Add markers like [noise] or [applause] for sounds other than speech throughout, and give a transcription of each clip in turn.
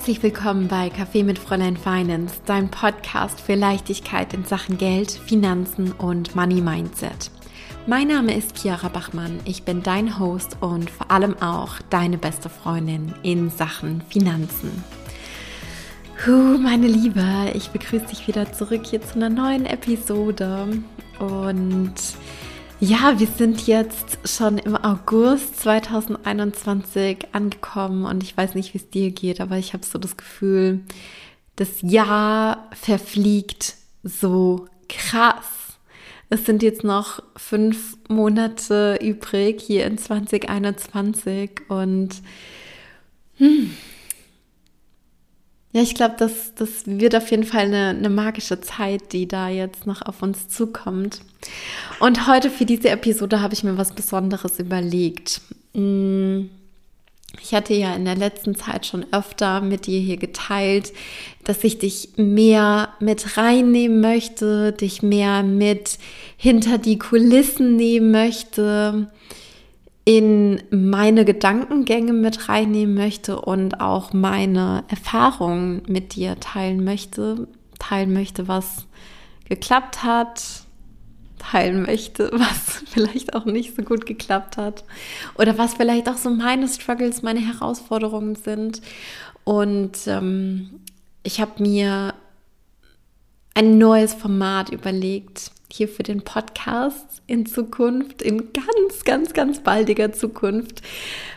Herzlich willkommen bei Kaffee mit Fräulein Finance, dein Podcast für Leichtigkeit in Sachen Geld, Finanzen und Money Mindset. Mein Name ist Chiara Bachmann, ich bin dein Host und vor allem auch deine beste Freundin in Sachen Finanzen. Huh, meine Liebe, ich begrüße dich wieder zurück hier zu einer neuen Episode und ja, wir sind jetzt schon im August 2021 angekommen und ich weiß nicht, wie es dir geht, aber ich habe so das Gefühl, das Jahr verfliegt so krass. Es sind jetzt noch fünf Monate übrig hier in 2021 und hm, ja, ich glaube, das, das wird auf jeden Fall eine, eine magische Zeit, die da jetzt noch auf uns zukommt. Und heute für diese Episode habe ich mir was Besonderes überlegt. Hm, ich hatte ja in der letzten Zeit schon öfter mit dir hier geteilt, dass ich dich mehr mit reinnehmen möchte, dich mehr mit hinter die Kulissen nehmen möchte in meine Gedankengänge mit reinnehmen möchte und auch meine Erfahrungen mit dir teilen möchte, teilen möchte, was geklappt hat, teilen möchte, [laughs] was vielleicht auch nicht so gut geklappt hat oder was vielleicht auch so meine Struggles, meine Herausforderungen sind. Und ähm, ich habe mir ein neues Format überlegt, hier für den Podcast in Zukunft, in ganz, ganz, ganz baldiger Zukunft,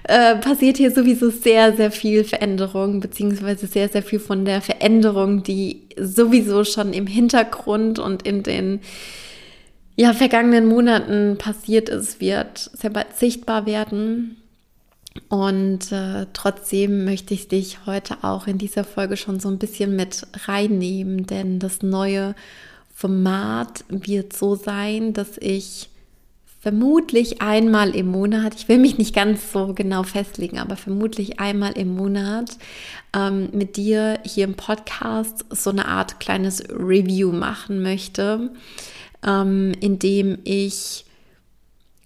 äh, passiert hier sowieso sehr, sehr viel Veränderung, beziehungsweise sehr, sehr viel von der Veränderung, die sowieso schon im Hintergrund und in den ja, vergangenen Monaten passiert ist, wird sehr bald sichtbar werden. Und äh, trotzdem möchte ich dich heute auch in dieser Folge schon so ein bisschen mit reinnehmen, denn das neue Format wird so sein, dass ich vermutlich einmal im Monat, ich will mich nicht ganz so genau festlegen, aber vermutlich einmal im Monat ähm, mit dir hier im Podcast so eine Art kleines Review machen möchte, ähm, indem ich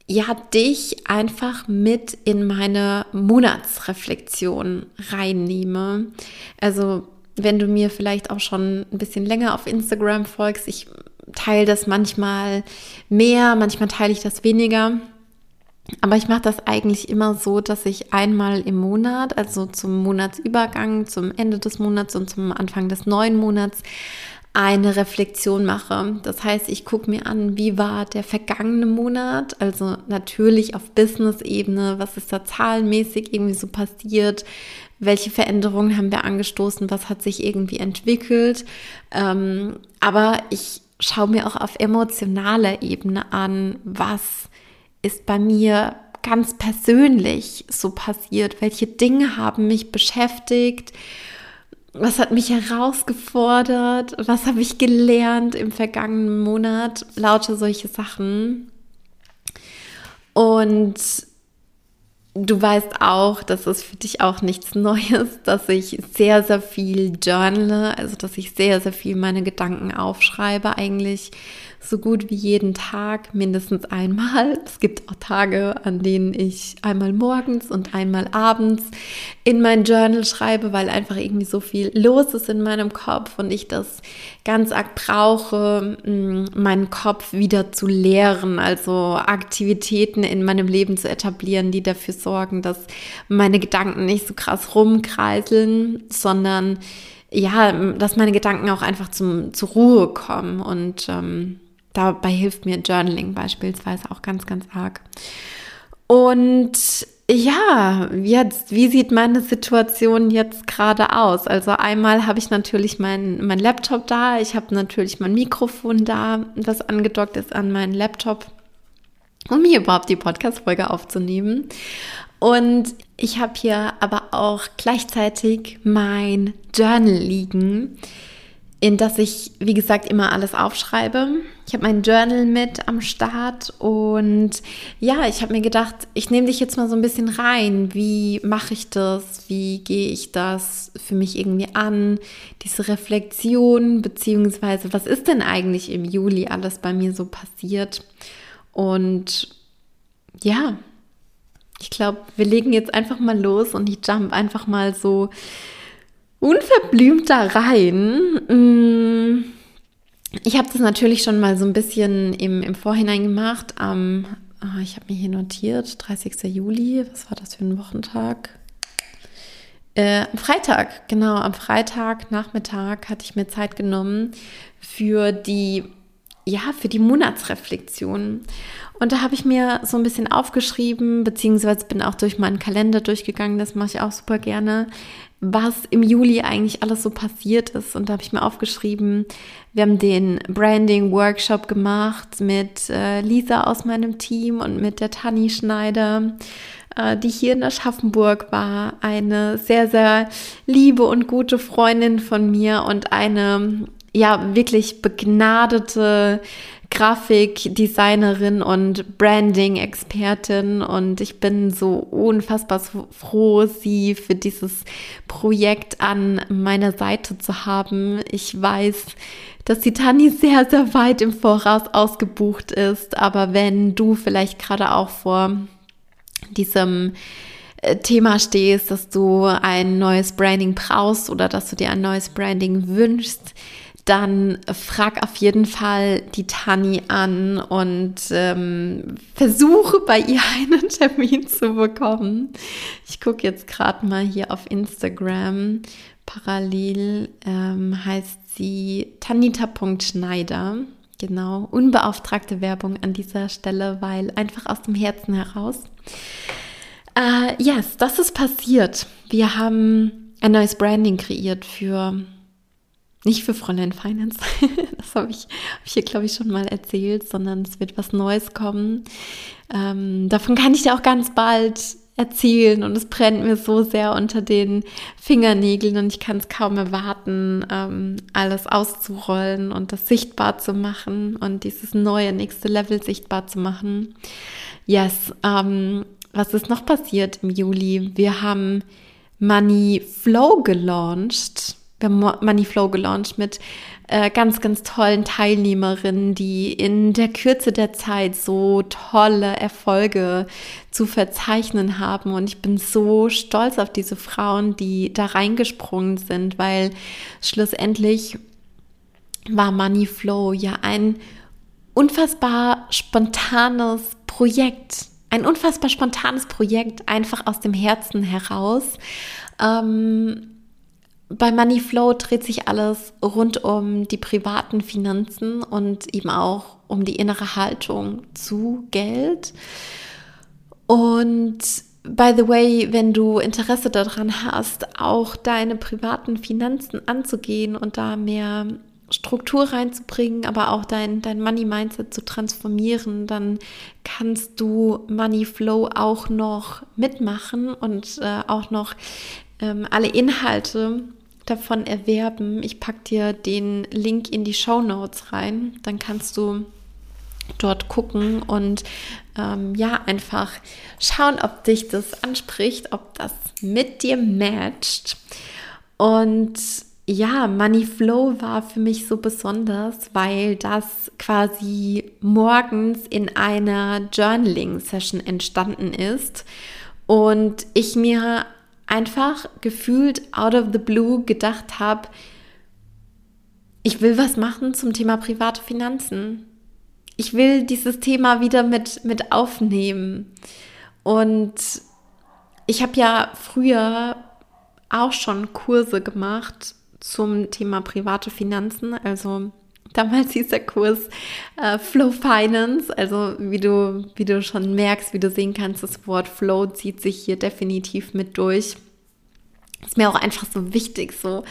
ja dich einfach mit in meine Monatsreflexion reinnehme. Also wenn du mir vielleicht auch schon ein bisschen länger auf Instagram folgst, ich teile das manchmal mehr, manchmal teile ich das weniger. Aber ich mache das eigentlich immer so, dass ich einmal im Monat, also zum Monatsübergang, zum Ende des Monats und zum Anfang des neuen Monats, eine Reflexion mache. Das heißt, ich gucke mir an, wie war der vergangene Monat, also natürlich auf Business-Ebene, was ist da zahlenmäßig irgendwie so passiert, welche Veränderungen haben wir angestoßen, was hat sich irgendwie entwickelt. Ähm, aber ich schaue mir auch auf emotionaler Ebene an, was ist bei mir ganz persönlich so passiert, welche Dinge haben mich beschäftigt was hat mich herausgefordert, was habe ich gelernt im vergangenen Monat, lauter solche Sachen. Und du weißt auch, das ist für dich auch nichts Neues, dass ich sehr, sehr viel journale, also dass ich sehr, sehr viel meine Gedanken aufschreibe, eigentlich so gut wie jeden Tag mindestens einmal. Es gibt auch Tage, an denen ich einmal morgens und einmal abends in mein Journal schreibe, weil einfach irgendwie so viel los ist in meinem Kopf und ich das ganz arg brauche, mm, meinen Kopf wieder zu leeren, also Aktivitäten in meinem Leben zu etablieren, die dafür sorgen, dass meine Gedanken nicht so krass rumkreiseln, sondern ja, dass meine Gedanken auch einfach zum, zur Ruhe kommen und ähm, Dabei hilft mir Journaling beispielsweise auch ganz, ganz arg. Und ja, jetzt, wie sieht meine Situation jetzt gerade aus? Also einmal habe ich natürlich mein, mein Laptop da, ich habe natürlich mein Mikrofon da, das angedockt ist an meinen Laptop, um hier überhaupt die Podcast-Folge aufzunehmen. Und ich habe hier aber auch gleichzeitig mein Journal liegen in das ich, wie gesagt, immer alles aufschreibe. Ich habe mein Journal mit am Start und ja, ich habe mir gedacht, ich nehme dich jetzt mal so ein bisschen rein. Wie mache ich das? Wie gehe ich das für mich irgendwie an? Diese Reflexion, beziehungsweise was ist denn eigentlich im Juli alles bei mir so passiert? Und ja, ich glaube, wir legen jetzt einfach mal los und ich jump einfach mal so unverblümt da rein. Mm, ich habe das natürlich schon mal so ein bisschen im, im Vorhinein gemacht. Oh, ich habe mir hier notiert, 30. Juli, was war das für ein Wochentag? Äh, am Freitag, genau, am Freitag Nachmittag hatte ich mir Zeit genommen für die, ja, für die Monatsreflexion. Und da habe ich mir so ein bisschen aufgeschrieben, beziehungsweise bin auch durch meinen Kalender durchgegangen, das mache ich auch super gerne, was im Juli eigentlich alles so passiert ist. Und da habe ich mir aufgeschrieben, wir haben den Branding-Workshop gemacht mit äh, Lisa aus meinem Team und mit der Tanni Schneider, äh, die hier in Aschaffenburg war. Eine sehr, sehr liebe und gute Freundin von mir und eine, ja, wirklich begnadete Grafikdesignerin und Branding-Expertin und ich bin so unfassbar froh, sie für dieses Projekt an meiner Seite zu haben. Ich weiß, dass die Tani sehr, sehr weit im Voraus ausgebucht ist, aber wenn du vielleicht gerade auch vor diesem äh, Thema stehst, dass du ein neues Branding brauchst oder dass du dir ein neues Branding wünschst, dann frag auf jeden Fall die Tani an und ähm, versuche bei ihr [laughs] einen Termin zu bekommen. Ich gucke jetzt gerade mal hier auf Instagram. Parallel ähm, heißt sie tanita.schneider. Genau, unbeauftragte Werbung an dieser Stelle, weil einfach aus dem Herzen heraus. Äh, yes, das ist passiert. Wir haben ein neues Branding kreiert für nicht für Fräulein Finance, [laughs] das habe ich, hab ich hier, glaube ich, schon mal erzählt, sondern es wird was Neues kommen. Ähm, davon kann ich dir auch ganz bald erzählen und es brennt mir so sehr unter den Fingernägeln und ich kann es kaum erwarten, ähm, alles auszurollen und das sichtbar zu machen und dieses neue nächste Level sichtbar zu machen. Yes, ähm, was ist noch passiert im Juli? Wir haben Money Flow gelauncht wir Moneyflow gelauncht mit äh, ganz, ganz tollen Teilnehmerinnen, die in der Kürze der Zeit so tolle Erfolge zu verzeichnen haben. Und ich bin so stolz auf diese Frauen, die da reingesprungen sind, weil schlussendlich war Moneyflow ja ein unfassbar spontanes Projekt. Ein unfassbar spontanes Projekt, einfach aus dem Herzen heraus. Ähm, bei Moneyflow dreht sich alles rund um die privaten Finanzen und eben auch um die innere Haltung zu Geld. Und by the way, wenn du Interesse daran hast, auch deine privaten Finanzen anzugehen und da mehr Struktur reinzubringen, aber auch dein, dein Money-Mindset zu transformieren, dann kannst du Moneyflow auch noch mitmachen und äh, auch noch ähm, alle Inhalte davon erwerben. Ich packe dir den Link in die Show Notes rein. Dann kannst du dort gucken und ähm, ja, einfach schauen, ob dich das anspricht, ob das mit dir matcht. Und ja, Money Flow war für mich so besonders, weil das quasi morgens in einer Journaling-Session entstanden ist und ich mir einfach gefühlt out of the blue gedacht habe, ich will was machen zum Thema private Finanzen. Ich will dieses Thema wieder mit, mit aufnehmen. Und ich habe ja früher auch schon Kurse gemacht zum Thema private Finanzen. Also damals hieß der Kurs äh, Flow Finance. Also wie du, wie du schon merkst, wie du sehen kannst, das Wort Flow zieht sich hier definitiv mit durch. Ist mir auch einfach so wichtig, so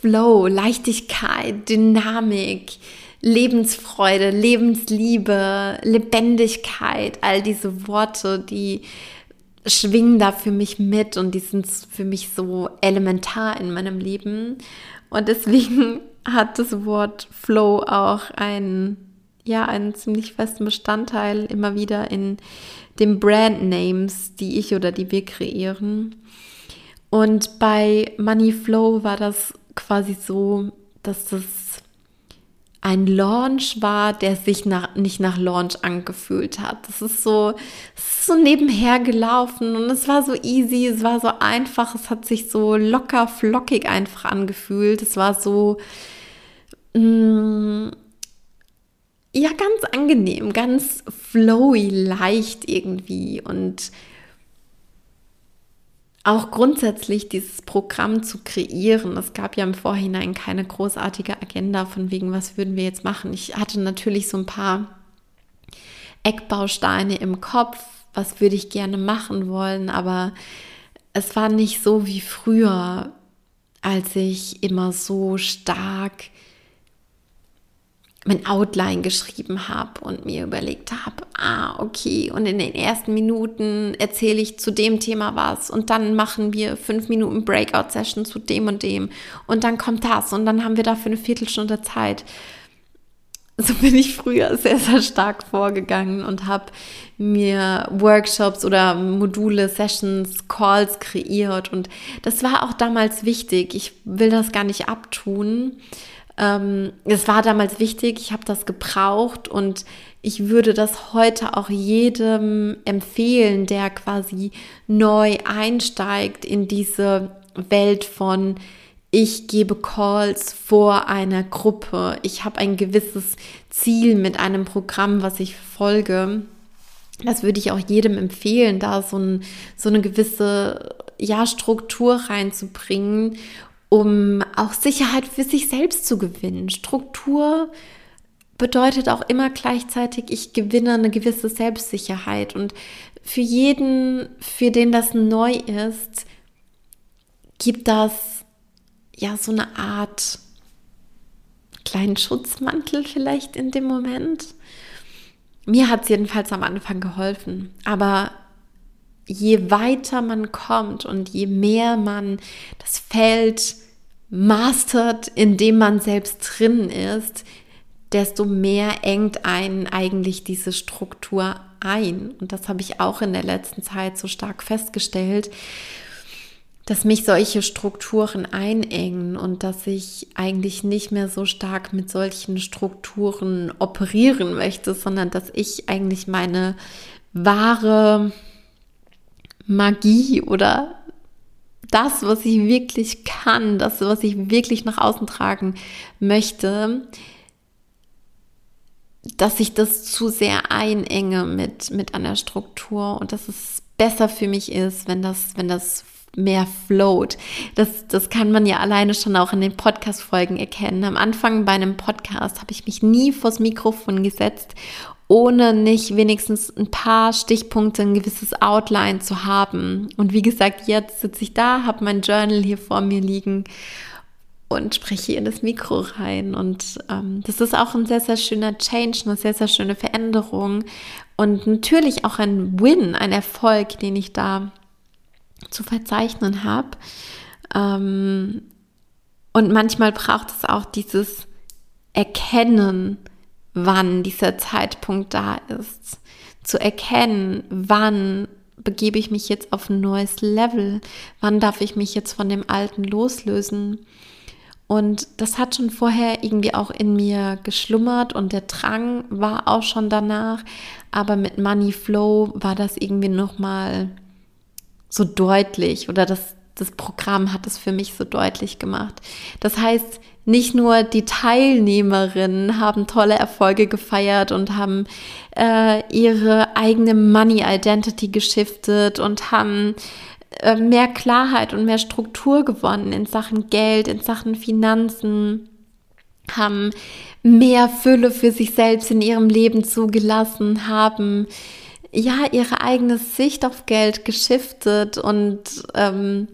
Flow, Leichtigkeit, Dynamik, Lebensfreude, Lebensliebe, Lebendigkeit, all diese Worte, die schwingen da für mich mit und die sind für mich so elementar in meinem Leben. Und deswegen hat das Wort Flow auch einen, ja, einen ziemlich festen Bestandteil immer wieder in den Brandnames, die ich oder die wir kreieren. Und bei Money Flow war das quasi so, dass das ein Launch war, der sich nach, nicht nach Launch angefühlt hat. Das ist so, es ist so nebenher gelaufen und es war so easy, es war so einfach, es hat sich so locker, flockig einfach angefühlt. Es war so, mh, mm, ja, ganz angenehm, ganz flowy, leicht irgendwie und auch grundsätzlich dieses Programm zu kreieren. Es gab ja im Vorhinein keine großartige Agenda von wegen, was würden wir jetzt machen. Ich hatte natürlich so ein paar Eckbausteine im Kopf, was würde ich gerne machen wollen, aber es war nicht so wie früher, als ich immer so stark mein Outline geschrieben habe und mir überlegt habe, ah, okay, und in den ersten Minuten erzähle ich zu dem Thema was und dann machen wir fünf Minuten Breakout-Session zu dem und dem und dann kommt das und dann haben wir dafür eine Viertelstunde Zeit. So bin ich früher sehr, sehr stark vorgegangen und habe mir Workshops oder Module, Sessions, Calls kreiert und das war auch damals wichtig. Ich will das gar nicht abtun ähm, es war damals wichtig, ich habe das gebraucht und ich würde das heute auch jedem empfehlen, der quasi neu einsteigt in diese Welt von ich gebe Calls vor einer Gruppe. Ich habe ein gewisses Ziel mit einem Programm, was ich folge. Das würde ich auch jedem empfehlen, da so, ein, so eine gewisse ja, Struktur reinzubringen um auch Sicherheit für sich selbst zu gewinnen. Struktur bedeutet auch immer gleichzeitig, ich gewinne eine gewisse Selbstsicherheit. Und für jeden, für den das neu ist, gibt das ja so eine Art kleinen Schutzmantel vielleicht in dem Moment. Mir hat es jedenfalls am Anfang geholfen. Aber je weiter man kommt und je mehr man das Feld mastert, indem man selbst drin ist, desto mehr engt einen eigentlich diese Struktur ein. Und das habe ich auch in der letzten Zeit so stark festgestellt, dass mich solche Strukturen einengen und dass ich eigentlich nicht mehr so stark mit solchen Strukturen operieren möchte, sondern dass ich eigentlich meine wahre Magie oder das, was ich wirklich kann, das, was ich wirklich nach außen tragen möchte, dass ich das zu sehr einenge mit, mit einer Struktur und dass es besser für mich ist, wenn das, wenn das mehr float. Das, das kann man ja alleine schon auch in den Podcast-Folgen erkennen. Am Anfang bei einem Podcast habe ich mich nie vors Mikrofon gesetzt ohne nicht wenigstens ein paar Stichpunkte, ein gewisses Outline zu haben. Und wie gesagt, jetzt sitze ich da, habe mein Journal hier vor mir liegen und spreche in das Mikro rein. Und ähm, das ist auch ein sehr, sehr schöner Change, eine sehr, sehr schöne Veränderung und natürlich auch ein Win, ein Erfolg, den ich da zu verzeichnen habe. Ähm, und manchmal braucht es auch dieses Erkennen, wann dieser Zeitpunkt da ist. Zu erkennen, wann begebe ich mich jetzt auf ein neues Level, wann darf ich mich jetzt von dem Alten loslösen. Und das hat schon vorher irgendwie auch in mir geschlummert und der Drang war auch schon danach. Aber mit Money Flow war das irgendwie nochmal so deutlich oder das, das Programm hat es für mich so deutlich gemacht. Das heißt, nicht nur die Teilnehmerinnen haben tolle Erfolge gefeiert und haben äh, ihre eigene Money Identity geschiftet und haben äh, mehr Klarheit und mehr Struktur gewonnen in Sachen Geld, in Sachen Finanzen, haben mehr Fülle für sich selbst in ihrem Leben zugelassen, haben ja ihre eigene Sicht auf Geld geschiftet und ähm,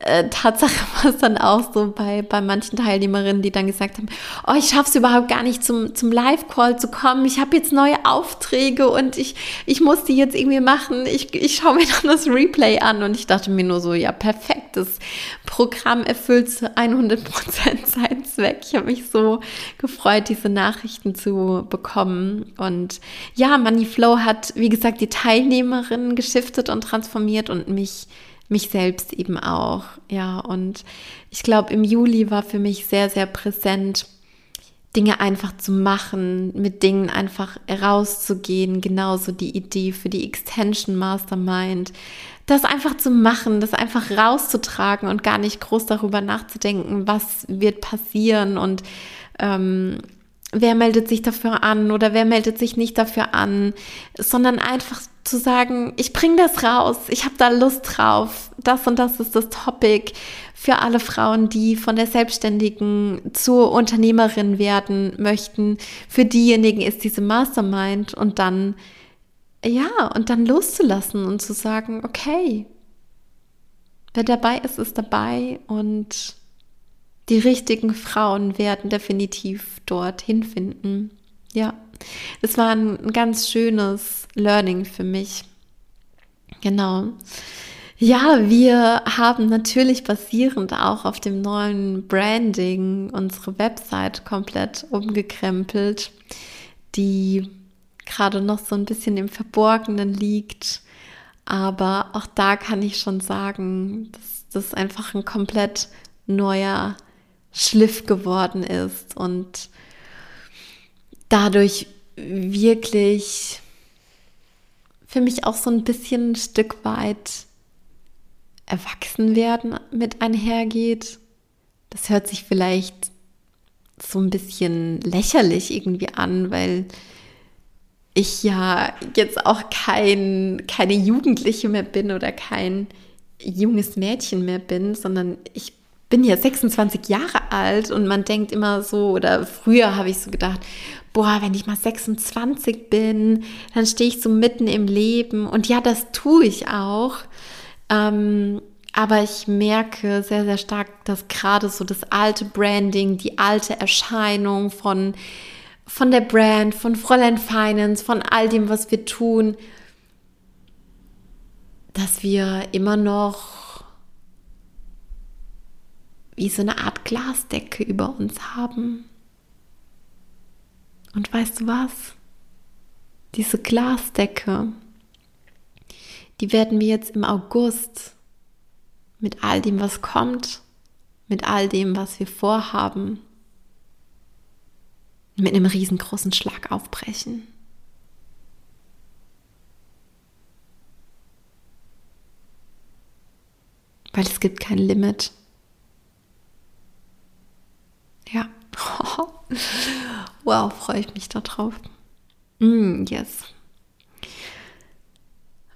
äh, Tatsache [laughs] war es dann auch so bei, bei manchen Teilnehmerinnen, die dann gesagt haben, oh, ich schaffe es überhaupt gar nicht zum, zum Live-Call zu kommen. Ich habe jetzt neue Aufträge und ich, ich muss die jetzt irgendwie machen. Ich, ich schaue mir [laughs] dann das Replay an und ich dachte mir nur so, ja, perfekt, das Programm erfüllt zu 100 Prozent [laughs] seinen Zweck. Ich habe mich so gefreut, diese Nachrichten zu bekommen. Und ja, Moneyflow hat, wie gesagt, die Teilnehmerinnen geschiftet und transformiert und mich mich selbst eben auch. Ja, und ich glaube, im Juli war für mich sehr, sehr präsent, Dinge einfach zu machen, mit Dingen einfach rauszugehen, genauso die Idee für die Extension Mastermind, das einfach zu machen, das einfach rauszutragen und gar nicht groß darüber nachzudenken, was wird passieren und ähm, wer meldet sich dafür an oder wer meldet sich nicht dafür an, sondern einfach zu sagen, ich bringe das raus, ich habe da Lust drauf, das und das ist das Topic für alle Frauen, die von der Selbstständigen zur Unternehmerin werden möchten. Für diejenigen ist diese Mastermind und dann ja, und dann loszulassen und zu sagen, okay, wer dabei ist, ist dabei und die richtigen Frauen werden definitiv dorthin finden. Ja, es war ein ganz schönes Learning für mich. Genau. Ja, wir haben natürlich basierend auch auf dem neuen Branding unsere Website komplett umgekrempelt, die gerade noch so ein bisschen im Verborgenen liegt. Aber auch da kann ich schon sagen, dass das einfach ein komplett neuer Schliff geworden ist und dadurch wirklich für mich auch so ein bisschen ein Stück weit erwachsen werden mit einhergeht. Das hört sich vielleicht so ein bisschen lächerlich irgendwie an, weil ich ja jetzt auch kein, keine Jugendliche mehr bin oder kein junges Mädchen mehr bin, sondern ich bin ja 26 Jahre alt und man denkt immer so, oder früher habe ich so gedacht, boah, wenn ich mal 26 bin, dann stehe ich so mitten im Leben. Und ja, das tue ich auch. Ähm, aber ich merke sehr, sehr stark, dass gerade so das alte Branding, die alte Erscheinung von von der Brand, von Fräulein Finance, von all dem, was wir tun, dass wir immer noch wie so eine Art Glasdecke über uns haben. Und weißt du was? Diese Glasdecke, die werden wir jetzt im August mit all dem, was kommt, mit all dem, was wir vorhaben, mit einem riesengroßen Schlag aufbrechen. Weil es gibt kein Limit. Ja. [laughs] [laughs] wow, freue ich mich darauf. Mm, yes.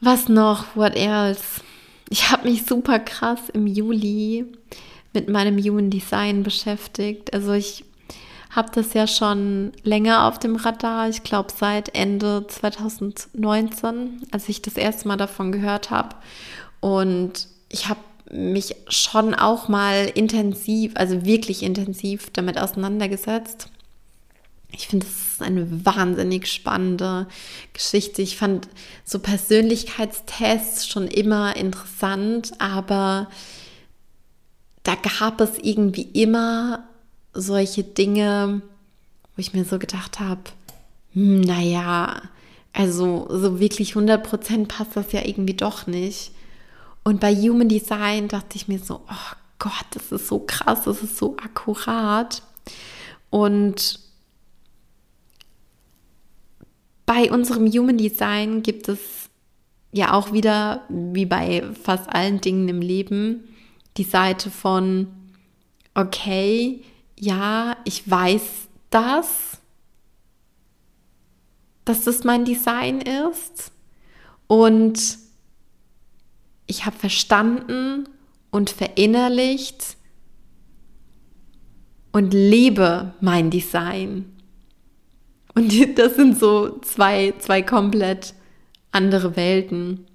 Was noch? What else? Ich habe mich super krass im Juli mit meinem Human Design beschäftigt. Also ich habe das ja schon länger auf dem Radar. Ich glaube seit Ende 2019, als ich das erste Mal davon gehört habe. Und ich habe mich schon auch mal intensiv, also wirklich intensiv damit auseinandergesetzt. Ich finde, das ist eine wahnsinnig spannende Geschichte. Ich fand so Persönlichkeitstests schon immer interessant, aber da gab es irgendwie immer solche Dinge, wo ich mir so gedacht habe, hm, naja, also so wirklich 100% passt das ja irgendwie doch nicht. Und bei Human Design dachte ich mir so, oh Gott, das ist so krass, das ist so akkurat. Und bei unserem Human Design gibt es ja auch wieder, wie bei fast allen Dingen im Leben, die Seite von, okay, ja, ich weiß das, dass das mein Design ist und ich habe verstanden und verinnerlicht und lebe mein Design. Und das sind so zwei, zwei komplett andere Welten.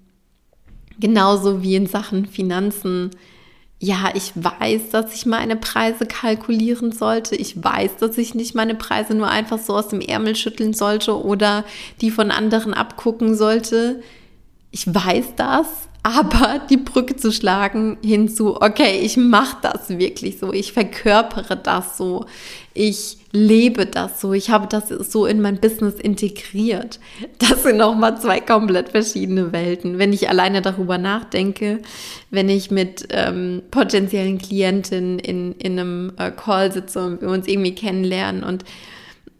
Genauso wie in Sachen Finanzen ja, ich weiß, dass ich meine Preise kalkulieren sollte. Ich weiß, dass ich nicht meine Preise nur einfach so aus dem Ärmel schütteln sollte oder die von anderen abgucken sollte. Ich weiß das, aber die Brücke zu schlagen hinzu, okay, ich mache das wirklich so, ich verkörpere das so, ich lebe das so, ich habe das so in mein Business integriert. Das sind nochmal zwei komplett verschiedene Welten. Wenn ich alleine darüber nachdenke, wenn ich mit ähm, potenziellen Klientinnen in, in einem äh, Call sitze und wir uns irgendwie kennenlernen und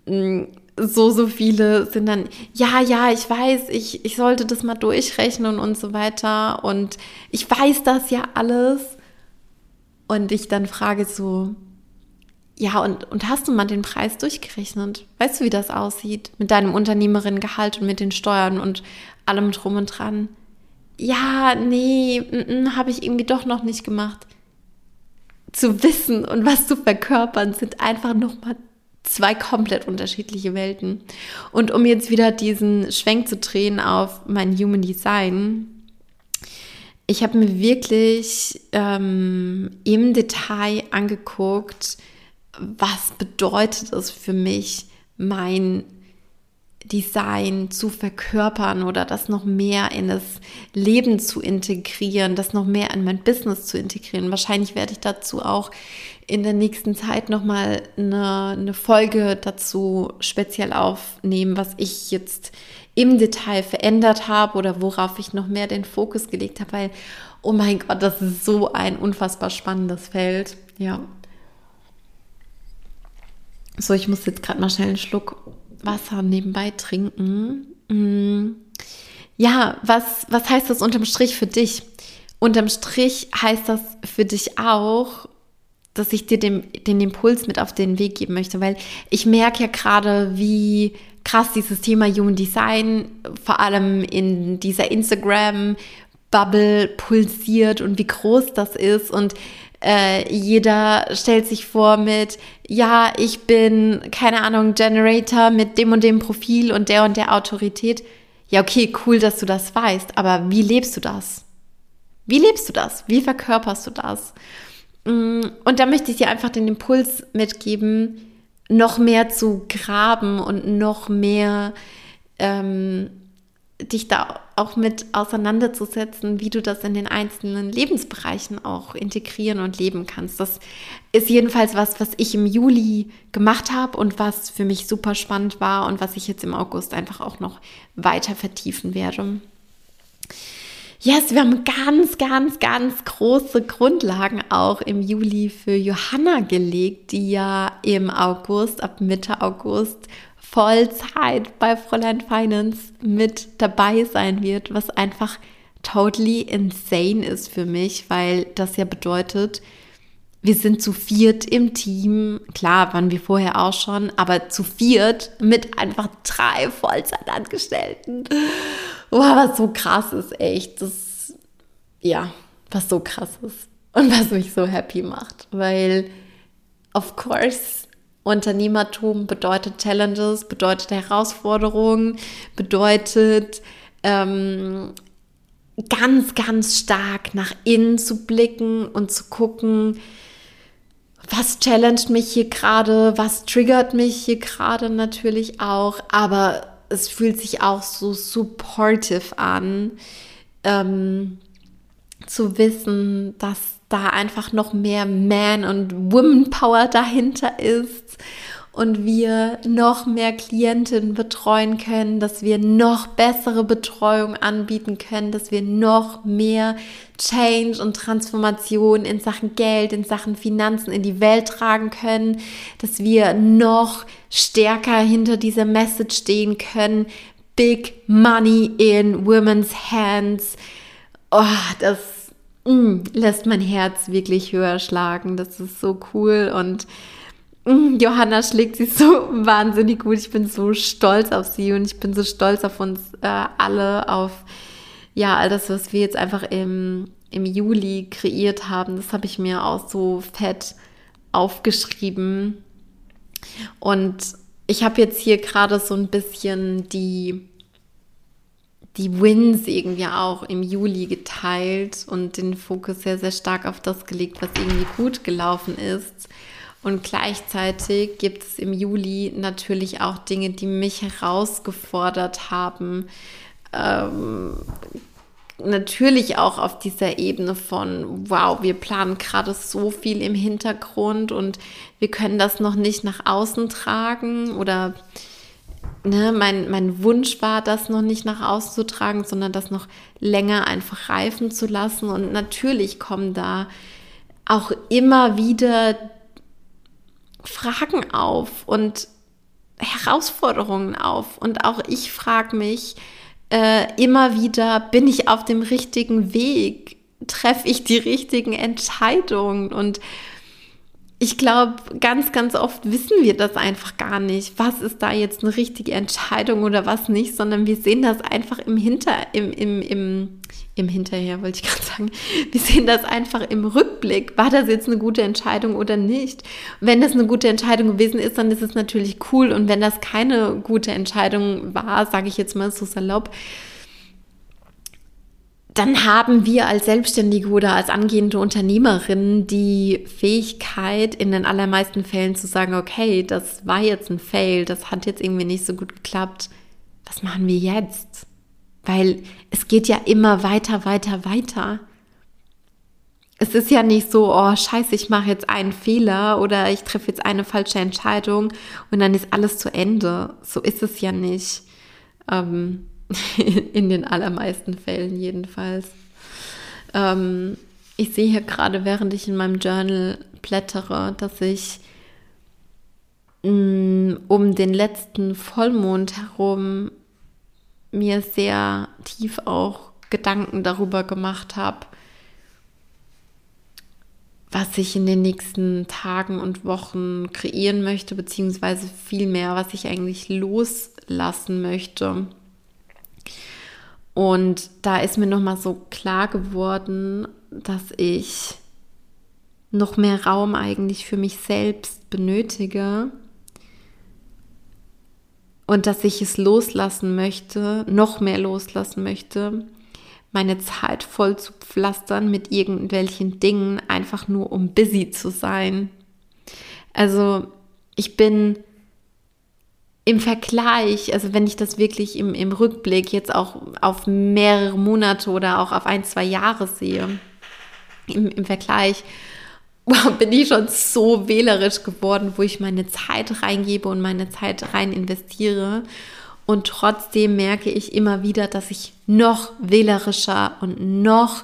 mh, mm, so, so viele sind dann, ja, ja, ich weiß, ich, ich sollte das mal durchrechnen und so weiter. Und ich weiß das ja alles. Und ich dann frage so, ja, und, und hast du mal den Preis durchgerechnet? Weißt du, wie das aussieht mit deinem Unternehmerinnengehalt und mit den Steuern und allem drum und dran? Ja, nee, habe ich irgendwie doch noch nicht gemacht. Zu wissen und was zu verkörpern sind einfach nochmal zwei komplett unterschiedliche Welten. Und um jetzt wieder diesen Schwenk zu drehen auf mein Human Design, ich habe mir wirklich ähm, im Detail angeguckt, was bedeutet es für mich, mein Design zu verkörpern oder das noch mehr in das Leben zu integrieren, das noch mehr in mein Business zu integrieren. Wahrscheinlich werde ich dazu auch in der nächsten Zeit nochmal eine, eine Folge dazu speziell aufnehmen, was ich jetzt im Detail verändert habe oder worauf ich noch mehr den Fokus gelegt habe, weil, oh mein Gott, das ist so ein unfassbar spannendes Feld. Ja. So, ich muss jetzt gerade mal schnell einen Schluck Wasser nebenbei trinken. Mm. Ja, was, was heißt das unterm Strich für dich? Unterm Strich heißt das für dich auch, dass ich dir den, den Impuls mit auf den Weg geben möchte, weil ich merke ja gerade, wie krass dieses Thema Human Design vor allem in dieser Instagram-Bubble pulsiert und wie groß das ist und äh, jeder stellt sich vor mit, ja, ich bin, keine Ahnung, Generator mit dem und dem Profil und der und der Autorität. Ja, okay, cool, dass du das weißt, aber wie lebst du das? Wie lebst du das? Wie verkörperst du das? Mm, und da möchte ich dir einfach den Impuls mitgeben, noch mehr zu graben und noch mehr ähm, dich da auch mit auseinanderzusetzen, wie du das in den einzelnen Lebensbereichen auch integrieren und leben kannst. Das ist jedenfalls was, was ich im Juli gemacht habe und was für mich super spannend war und was ich jetzt im August einfach auch noch weiter vertiefen werde. Yes, wir haben ganz, ganz, ganz große Grundlagen auch im Juli für Johanna gelegt, die ja im August, ab Mitte August, Vollzeit bei Fräulein Finance mit dabei sein wird, was einfach totally insane ist für mich, weil das ja bedeutet, wir sind zu viert im Team. Klar, waren wir vorher auch schon, aber zu viert mit einfach drei Vollzeitangestellten. Wow, was so krass ist, echt. Das, ja, was so krass ist. Und was mich so happy macht. Weil, of course, Unternehmertum bedeutet Challenges, bedeutet Herausforderungen, bedeutet ähm, ganz, ganz stark nach innen zu blicken und zu gucken, was challenged mich hier gerade, was triggert mich hier gerade natürlich auch, aber es fühlt sich auch so supportive an, ähm, zu wissen, dass da einfach noch mehr Man- und Woman-Power dahinter ist und wir noch mehr Klientinnen betreuen können, dass wir noch bessere Betreuung anbieten können, dass wir noch mehr Change und Transformation in Sachen Geld, in Sachen Finanzen in die Welt tragen können, dass wir noch stärker hinter dieser Message stehen können. Big Money in Women's Hands. Oh, das mm, lässt mein Herz wirklich höher schlagen. Das ist so cool und Johanna schlägt sie so [laughs] wahnsinnig gut. Ich bin so stolz auf sie und ich bin so stolz auf uns äh, alle, auf ja, all das, was wir jetzt einfach im, im Juli kreiert haben. Das habe ich mir auch so fett aufgeschrieben. Und ich habe jetzt hier gerade so ein bisschen die, die Wins irgendwie auch im Juli geteilt und den Fokus sehr, sehr stark auf das gelegt, was irgendwie gut gelaufen ist. Und gleichzeitig gibt es im Juli natürlich auch Dinge, die mich herausgefordert haben, ähm, natürlich auch auf dieser Ebene von, wow, wir planen gerade so viel im Hintergrund und wir können das noch nicht nach außen tragen oder ne, mein, mein Wunsch war, das noch nicht nach außen zu tragen, sondern das noch länger einfach reifen zu lassen. Und natürlich kommen da auch immer wieder Fragen auf und Herausforderungen auf. Und auch ich frage mich äh, immer wieder, bin ich auf dem richtigen Weg? Treffe ich die richtigen Entscheidungen? Und ich glaube, ganz, ganz oft wissen wir das einfach gar nicht. Was ist da jetzt eine richtige Entscheidung oder was nicht, sondern wir sehen das einfach im Hinter, im, im, im, im Hinterher, wollte ich [laughs] gerade sagen. Wir sehen das einfach im Rückblick. War das jetzt eine gute Entscheidung oder nicht? Wenn das eine gute Entscheidung gewesen ist, dann ist es natürlich cool. Und wenn das keine gute Entscheidung war, sage ich jetzt mal so salopp, dann haben wir als Selbstständige oder als angehende Unternehmerin die Fähigkeit, in den allermeisten Fällen zu sagen, okay, das war jetzt ein Fail, das hat jetzt irgendwie nicht so gut geklappt. Was machen wir jetzt? Weil es geht ja immer weiter, weiter, weiter. Es ist ja nicht so, oh scheiße, ich mache jetzt einen Fehler oder ich treffe jetzt eine falsche Entscheidung und dann ist alles zu Ende. So ist es ja nicht. Ähm, [laughs] In den allermeisten Fällen jedenfalls. Ähm, ich sehe hier gerade, während ich in meinem Journal blättere, dass ich mh, mm, um den letzten Vollmond herum mir sehr tief auch Gedanken darüber gemacht habe, was ich in den nächsten Tagen und Wochen kreieren möchte, beziehungsweise vielmehr, was ich eigentlich loslassen möchte. Und da ist mir nochmal so klar geworden, dass ich noch mehr Raum eigentlich für mich selbst benötige und dass ich es loslassen möchte, noch mehr loslassen möchte, meine Zeit voll zu pflastern mit irgendwelchen Dingen, einfach nur um busy zu sein. Also ich bin im Vergleich, also wenn ich das wirklich im, im Rückblick jetzt auch auf mehrere Monate oder auch auf ein, zwei Jahre sehe, im, im Vergleich, [laughs] bin ich schon so wählerisch geworden, wo ich meine Zeit reingebe und meine Zeit rein investiere. Und trotzdem merke ich immer wieder, dass ich noch wählerischer und noch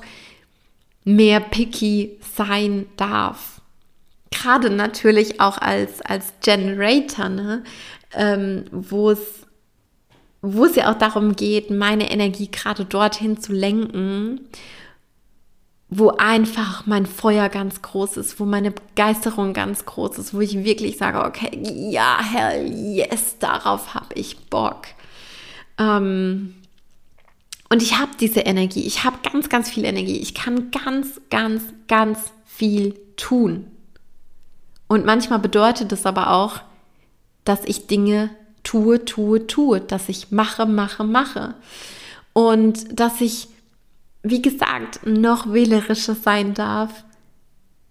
mehr picky sein darf. Gerade natürlich auch als, als Generator, ne? ähm, wo es wo es ja auch darum geht, meine Energie gerade dorthin zu lenken, wo einfach mein Feuer ganz groß ist, wo meine Begeisterung ganz groß ist, wo ich wirklich sage, okay, ja, hell yes, darauf habe ich Bock. Ähm, und ich habe diese Energie, ich habe ganz, ganz viel Energie, ich kann ganz, ganz, ganz viel tun. Und manchmal bedeutet es aber auch, dass ich Dinge tue, tue, tue, dass ich mache, mache, mache. Und dass ich, wie gesagt, noch wählerischer sein darf.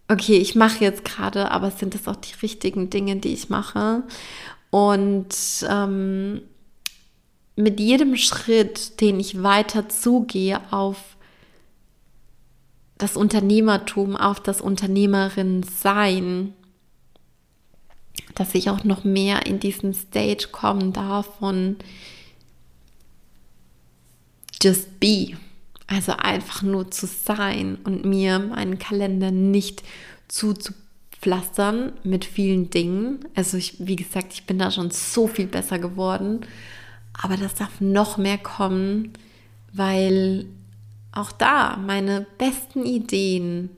Okay, ich mache jetzt gerade, aber sind das auch die richtigen Dinge, die ich mache? Und ähm, mit jedem Schritt, den ich weiter zugehe auf das Unternehmertum, auf das Unternehmerin sein, dass ich auch noch mehr in diesen Stage kommen darf von just be. Also einfach nur zu sein und mir meinen Kalender nicht zuzupflastern mit vielen Dingen. Also ich, wie gesagt, ich bin da schon so viel besser geworden. Aber das darf noch mehr kommen, weil auch da meine besten Ideen,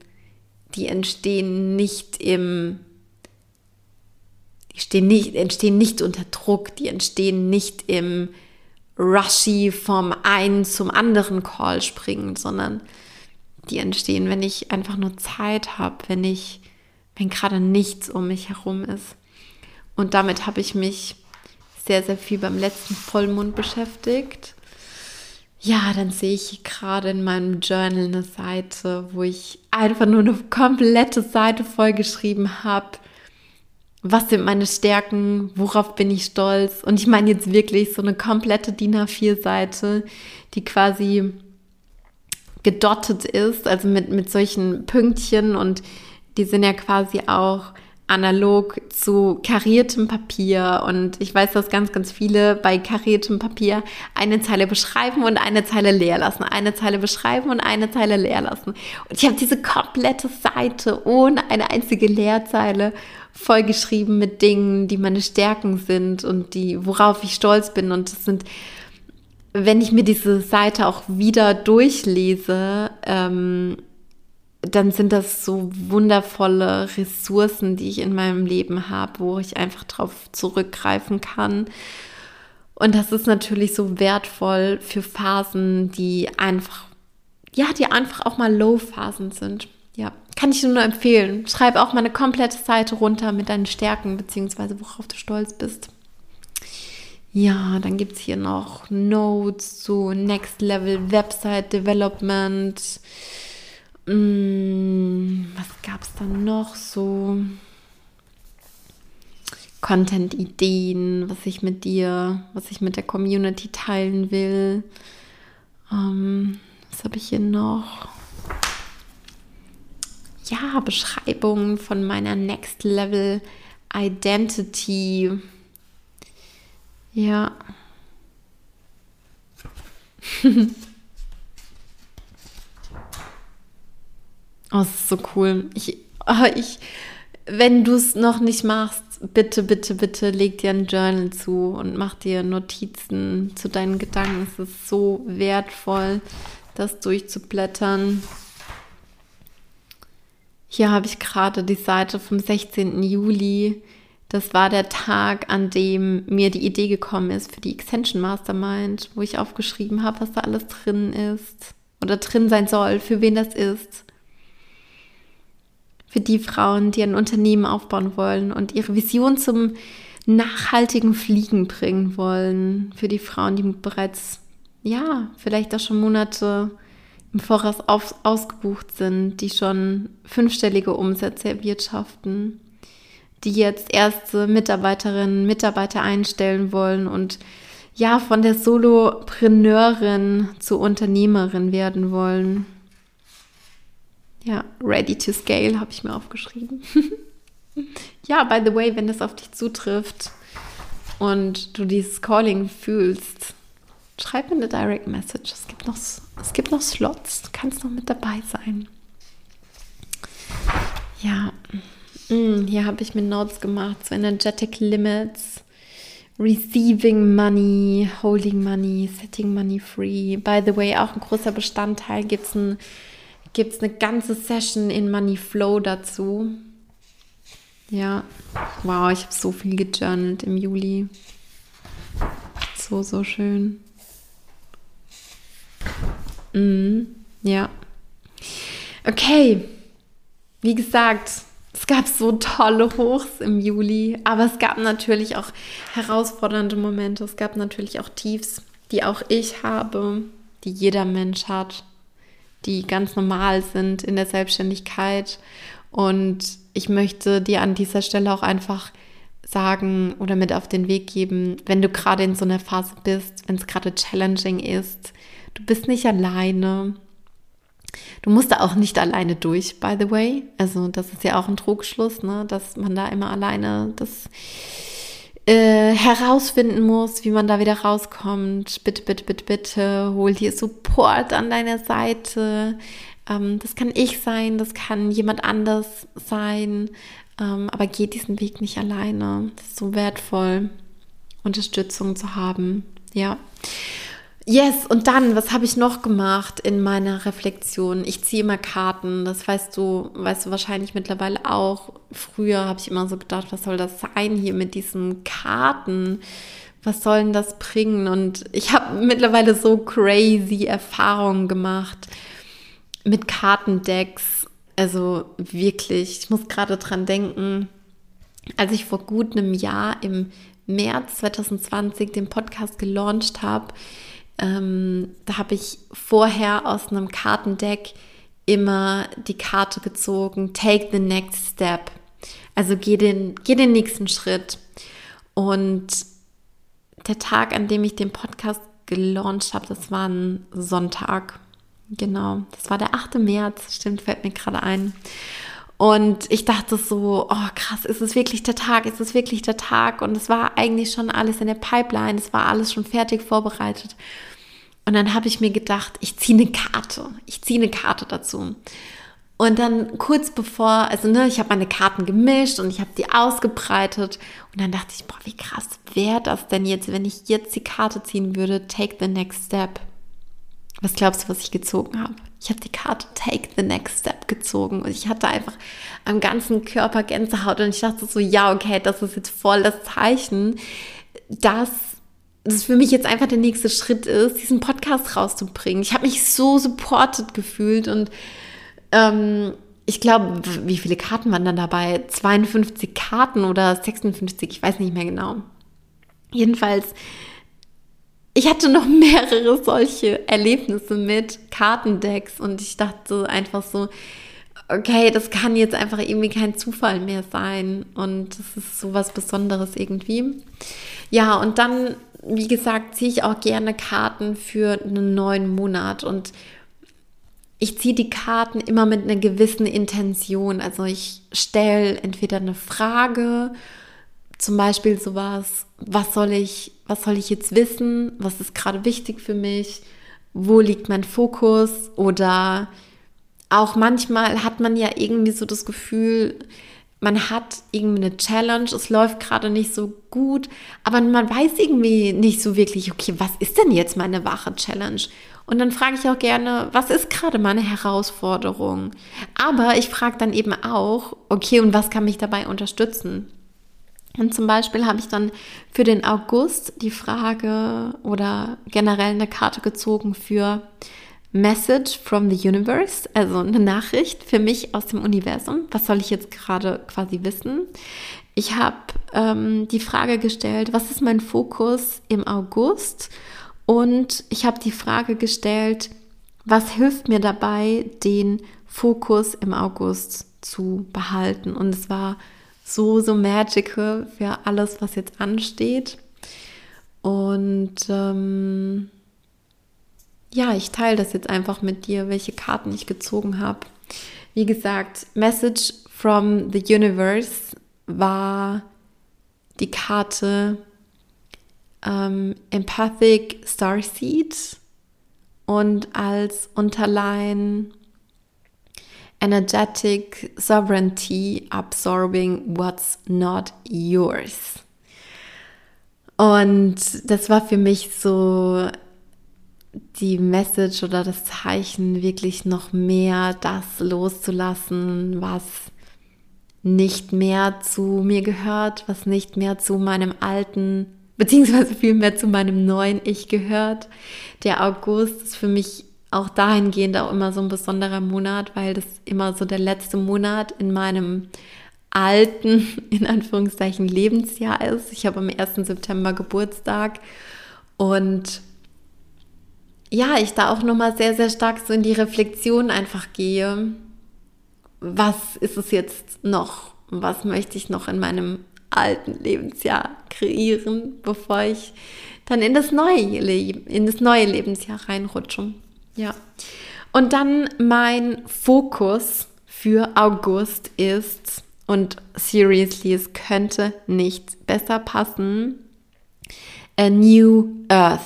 die entstehen nicht im stehen nicht, entstehen nicht unter Druck, die entstehen nicht im Rushy vom einen zum anderen Call springen, sondern die entstehen, wenn ich einfach nur Zeit habe, wenn ich, wenn gerade nichts um mich herum ist. Und damit habe ich mich sehr, sehr viel beim letzten Vollmond beschäftigt. Ja, dann sehe ich gerade in meinem Journal eine Seite, wo ich einfach nur eine komplette Seite vollgeschrieben habe was sind meine Stärken, worauf bin ich stolz. Und ich meine jetzt wirklich so eine komplette DIN A4-Seite, die quasi gedottet ist, also mit, mit solchen Pünktchen und die sind ja quasi auch analog zu kariertem Papier. Und ich weiß, dass ganz, ganz viele bei kariertem Papier eine Zeile beschreiben und eine Zeile leer lassen, eine Zeile beschreiben und eine Zeile leer lassen. Und ich habe diese komplette Seite ohne eine einzige Leerzeile vollgeschrieben mit Dingen, die meine Stärken sind und die, worauf ich stolz bin. Und das sind wenn ich mir diese Seite auch wieder durchlese, ähm, dann sind das so wundervolle Ressourcen, die ich in meinem Leben habe, wo ich einfach drauf zurückgreifen kann. Und das ist natürlich so wertvoll für Phasen, die einfach, ja, die einfach auch mal Low-Phasen sind. Kann ich nur empfehlen. Schreib auch mal eine komplette Seite runter mit deinen Stärken, beziehungsweise worauf du stolz bist. Ja, dann gibt es hier noch Notes zu Next Level Website Development Mm, was gab es dann noch so? Content-Ideen, was ich mit dir, was ich mit der Community teilen will. Ähm, was habe ich hier noch? Ja, Beschreibungen von meiner Next Level Identity. Ja. [laughs] Oh, ist so cool. Ich, oh, ich, wenn du es noch nicht machst, bitte, bitte, bitte leg dir ein Journal zu und mach dir Notizen zu deinen Gedanken. Es ist so wertvoll, das durchzublättern. Hier habe ich gerade die Seite vom 16. Juli. Das war der Tag, an dem mir die Idee gekommen ist für die Extension Mastermind, wo ich aufgeschrieben habe, was da alles drin ist oder drin sein soll, für wen das ist für die Frauen, die ein Unternehmen aufbauen wollen und ihre Vision zum nachhaltigen Fliegen bringen wollen. Für die Frauen, die bereits, ja, vielleicht auch schon Monate im Voraus auf, ausgebucht sind, die schon fünfstellige Umsätze erwirtschaften, die jetzt erste Mitarbeiterinnen, Mitarbeiter einstellen wollen und ja, von der Solopreneurin zur Unternehmerin werden wollen. Ja, ready to scale habe ich mir aufgeschrieben. [laughs] ja, by the way, wenn das auf dich zutrifft und du dieses Calling fühlst, schreib mir eine Direct Message. Es gibt noch, es gibt noch Slots. Du kannst noch mit dabei sein. Ja, mm, hier habe ich mir Notes gemacht zu Energetic Limits. Receiving Money, Holding Money, Setting Money Free. By the way, auch ein großer Bestandteil gibt es ein gibt es eine ganze Session in Money Flow dazu. Ja, wow, ich habe so viel gejournalt im Juli. So, so schön. Mhm, ja. Okay, wie gesagt, es gab so tolle Hochs im Juli, aber es gab natürlich auch herausfordernde Momente. Es gab natürlich auch Tiefs, die auch ich habe, die jeder Mensch hat die ganz normal sind in der Selbstständigkeit. Und ich möchte dir an dieser Stelle auch einfach sagen oder mit auf den Weg geben, wenn du gerade in so einer Phase bist, wenn es gerade challenging ist, du bist nicht alleine. Du musst da auch nicht alleine durch, by the way. Also das ist ja auch ein Trugschluss, ne? dass man da immer alleine das äh, herausfinden muss, wie man da wieder rauskommt. Bitte, bitte, bitte, bitte, hol dir Support an deiner Seite. Ähm, das kann ich sein, das kann jemand anders sein. Ähm, aber geh diesen Weg nicht alleine. Das ist so wertvoll, Unterstützung zu haben. Ja. Yes, und dann, was habe ich noch gemacht in meiner Reflexion? Ich ziehe immer Karten, das weißt du, weißt du wahrscheinlich mittlerweile auch. Früher habe ich immer so gedacht, was soll das sein hier mit diesen Karten? Was soll denn das bringen? Und ich habe mittlerweile so crazy Erfahrungen gemacht mit Kartendecks. Also wirklich, ich muss gerade dran denken, als ich vor gut einem Jahr im März 2020 den Podcast gelauncht habe, ähm, da habe ich vorher aus einem Kartendeck immer die Karte gezogen, Take the next step. Also geh den, geh den nächsten Schritt. Und der Tag, an dem ich den Podcast gelauncht habe, das war ein Sonntag. Genau, das war der 8. März, stimmt, fällt mir gerade ein. Und ich dachte so, oh krass, ist es wirklich der Tag? Ist es wirklich der Tag? Und es war eigentlich schon alles in der Pipeline, es war alles schon fertig vorbereitet. Und dann habe ich mir gedacht, ich ziehe eine Karte. Ich ziehe eine Karte dazu. Und dann kurz bevor, also ne, ich habe meine Karten gemischt und ich habe die ausgebreitet. Und dann dachte ich, boah, wie krass wäre das denn jetzt, wenn ich jetzt die Karte ziehen würde, take the next step. Was glaubst du, was ich gezogen habe? Ich habe die Karte Take the Next Step gezogen und ich hatte einfach am ganzen Körper Gänsehaut und ich dachte so, ja, okay, das ist jetzt voll das Zeichen, dass das für mich jetzt einfach der nächste Schritt ist, diesen Podcast rauszubringen. Ich habe mich so supported gefühlt und ähm, ich glaube, wie viele Karten waren dann dabei? 52 Karten oder 56, ich weiß nicht mehr genau. Jedenfalls ich hatte noch [laughs] mehrere solche Erlebnisse mit Kartendecks und ich dachte einfach so, okay, das kann jetzt einfach irgendwie kein Zufall mehr sein und das ist so was Besonderes irgendwie. Ja, und dann, wie gesagt, ziehe ich auch gerne Karten für einen neuen Monat und ich ziehe die Karten immer mit einer gewissen Intention. Also ich stelle entweder eine Frage, zum Beispiel sowas, was soll ich was soll ich jetzt wissen, was ist gerade wichtig für mich, wo liegt mein Fokus oder auch manchmal hat man ja irgendwie so das Gefühl, man hat irgendwie eine Challenge, es läuft gerade nicht so gut, aber man weiß irgendwie nicht so wirklich, okay, was ist denn jetzt meine wahre Challenge? Und dann frage ich auch gerne, was ist gerade meine Herausforderung? Aber ich frage dann eben auch, okay, und was kann mich dabei unterstützen? Und zum Beispiel habe ich dann für den August die Frage oder generell eine Karte gezogen für Message from the Universe, also eine Nachricht für mich aus dem Universum. Was soll ich jetzt gerade quasi wissen? Ich habe ähm, die Frage gestellt, was ist mein Fokus im August? Und ich habe die Frage gestellt, was hilft mir dabei, den Fokus im August zu behalten? Und es war so, so magical für alles, was jetzt ansteht. Und ähm, ja, ich teile das jetzt einfach mit dir, welche Karten ich gezogen habe. Wie gesagt, Message from the Universe war die Karte ähm, Empathic Starseed und als Unterline energetic sovereignty absorbing what's not yours. Und das war für mich so die Message oder das Zeichen, wirklich noch mehr das loszulassen, was nicht mehr zu mir gehört, was nicht mehr zu meinem alten, beziehungsweise vielmehr zu meinem neuen Ich gehört. Der August ist für mich auch dahingehend auch immer so ein besonderer Monat, weil das immer so der letzte Monat in meinem alten, [laughs] in Anführungszeichen, Lebensjahr ist. Ich habe am 1. September Geburtstag und ja, ich da auch nochmal sehr, sehr stark so in die Reflexion einfach gehe. Was ist es jetzt noch? Was möchte ich noch in meinem alten Lebensjahr kreieren, bevor ich dann in das neue, in das neue Lebensjahr reinrutsche? Ja. Und dann mein Fokus für August ist, und seriously, es könnte nicht besser passen, A New Earth.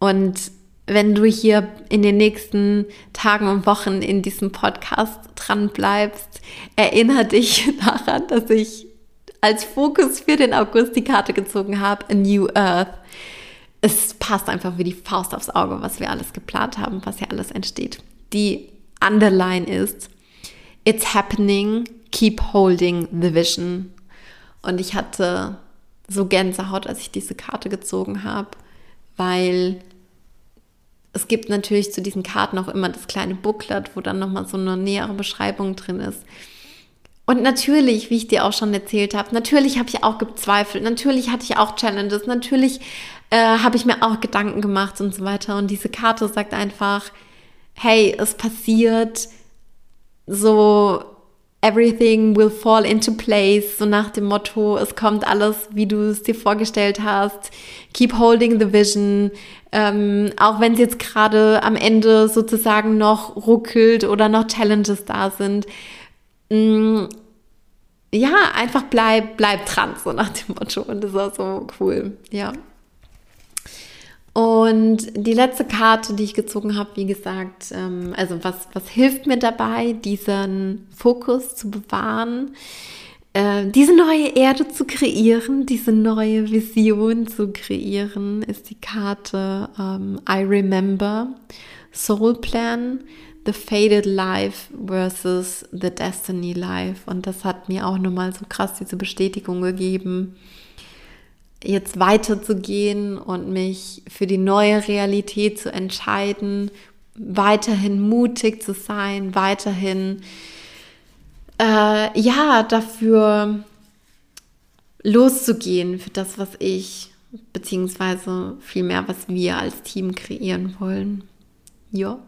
Und wenn du hier in den nächsten Tagen und Wochen in diesem Podcast dran bleibst, erinnere dich [laughs] daran, dass ich als Fokus für den August die Karte gezogen habe, A New Earth es passt einfach wie die Faust aufs Auge, was wir alles geplant haben, was hier alles entsteht. Die Underline ist, it's happening, keep holding the vision. Und ich hatte so Gänsehaut, als ich diese Karte gezogen habe, weil es gibt natürlich zu diesen Karten auch immer das kleine Booklet, wo dann nochmal so eine nähere Beschreibung drin ist. Und natürlich, wie ich dir auch schon erzählt habe, natürlich habe ich auch gezweifelt, natürlich hatte ich auch Challenges, natürlich äh, habe ich mir auch Gedanken gemacht und so weiter. Und diese Karte sagt einfach, hey, es passiert so, everything will fall into place, so nach dem Motto, es kommt alles, wie du es dir vorgestellt hast. Keep holding the vision. Ähm, auch wenn es jetzt gerade am Ende sozusagen noch ruckelt oder noch Challenges da sind. Mm, ja, einfach bleib, bleib dran, so nach dem Motto. Und das war so cool, ja. Und die letzte Karte, die ich gezogen habe, wie gesagt, ähm, also was, was hilft mir dabei, diesen Fokus zu bewahren, äh, diese neue Erde zu kreieren, diese neue Vision zu kreieren, ist die Karte ähm, I Remember, Soul Plan, The Faded Life versus The Destiny Life. Und das hat mir auch nochmal so krass diese Bestätigung gegeben jetzt weiterzugehen und mich für die neue Realität zu entscheiden, weiterhin mutig zu sein, weiterhin äh, ja dafür loszugehen für das, was ich beziehungsweise vielmehr, was wir als Team kreieren wollen. Ja.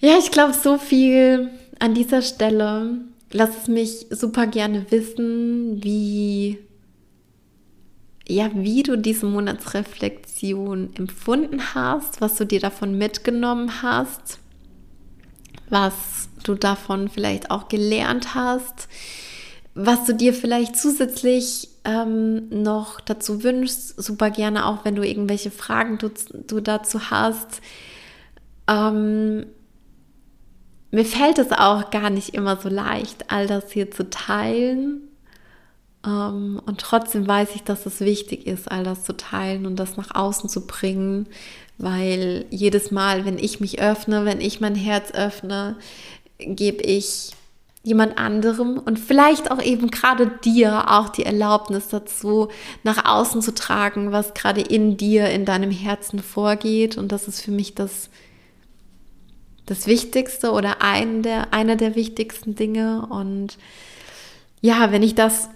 Ja, ich glaube, so viel an dieser Stelle. Lass es mich super gerne wissen, wie ja, wie du diese Monatsreflexion empfunden hast, was du dir davon mitgenommen hast, was du davon vielleicht auch gelernt hast, was du dir vielleicht zusätzlich ähm, noch dazu wünschst, super gerne auch, wenn du irgendwelche Fragen du, du dazu hast. Ähm, mir fällt es auch gar nicht immer so leicht, all das hier zu teilen. Ähm, und trotzdem weiß ich, dass es wichtig ist, all das zu teilen und das nach außen zu bringen, weil jedes Mal, wenn ich mich öffne, wenn ich mein Herz öffne, gebe ich jemand anderem und vielleicht auch eben gerade dir auch die Erlaubnis dazu, nach außen zu tragen, was gerade in dir, in deinem Herzen vorgeht. Und das ist für mich das das Wichtigste oder ein der, einer der wichtigsten Dinge. Und ja, wenn ich das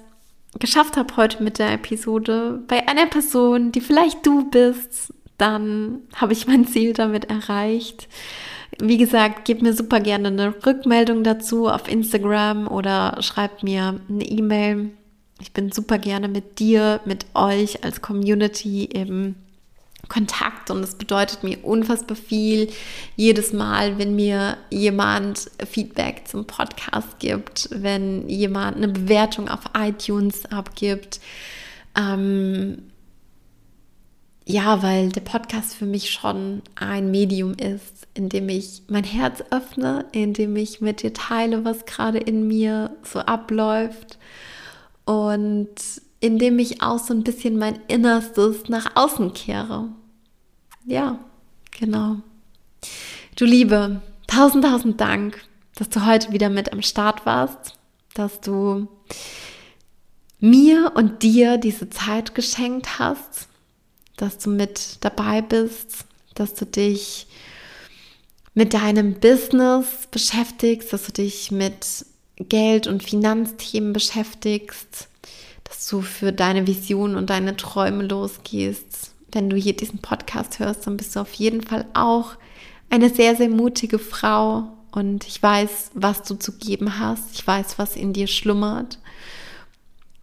geschafft habe heute mit der Episode bei einer Person, die vielleicht du bist, dann habe ich mein Ziel damit erreicht. Wie gesagt, gib mir super gerne eine Rückmeldung dazu auf Instagram oder schreib mir eine E-Mail. Ich bin super gerne mit dir, mit euch als Community eben Kontakt und es bedeutet mir unfassbar viel jedes Mal, wenn mir jemand Feedback zum Podcast gibt, wenn jemand eine Bewertung auf iTunes abgibt. Ähm, ja, weil der Podcast für mich schon ein Medium ist, in dem ich mein Herz öffne, in dem ich mit dir teile, was gerade in mir so abläuft und in dem ich auch so ein bisschen mein Innerstes nach außen kehre. Ja, genau. Du Liebe, tausend, tausend Dank, dass du heute wieder mit am Start warst, dass du mir und dir diese Zeit geschenkt hast, dass du mit dabei bist, dass du dich mit deinem Business beschäftigst, dass du dich mit Geld- und Finanzthemen beschäftigst, dass du für deine Vision und deine Träume losgehst, wenn du hier diesen Podcast hörst, dann bist du auf jeden Fall auch eine sehr, sehr mutige Frau. Und ich weiß, was du zu geben hast. Ich weiß, was in dir schlummert.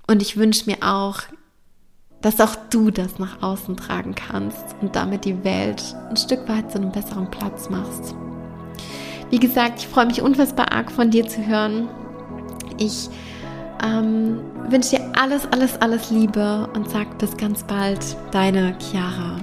Und ich wünsche mir auch, dass auch du das nach außen tragen kannst und damit die Welt ein Stück weit zu einem besseren Platz machst. Wie gesagt, ich freue mich unfassbar arg von dir zu hören. Ich ähm, wünsche dir alles, alles, alles Liebe und sag bis ganz bald, deine Chiara.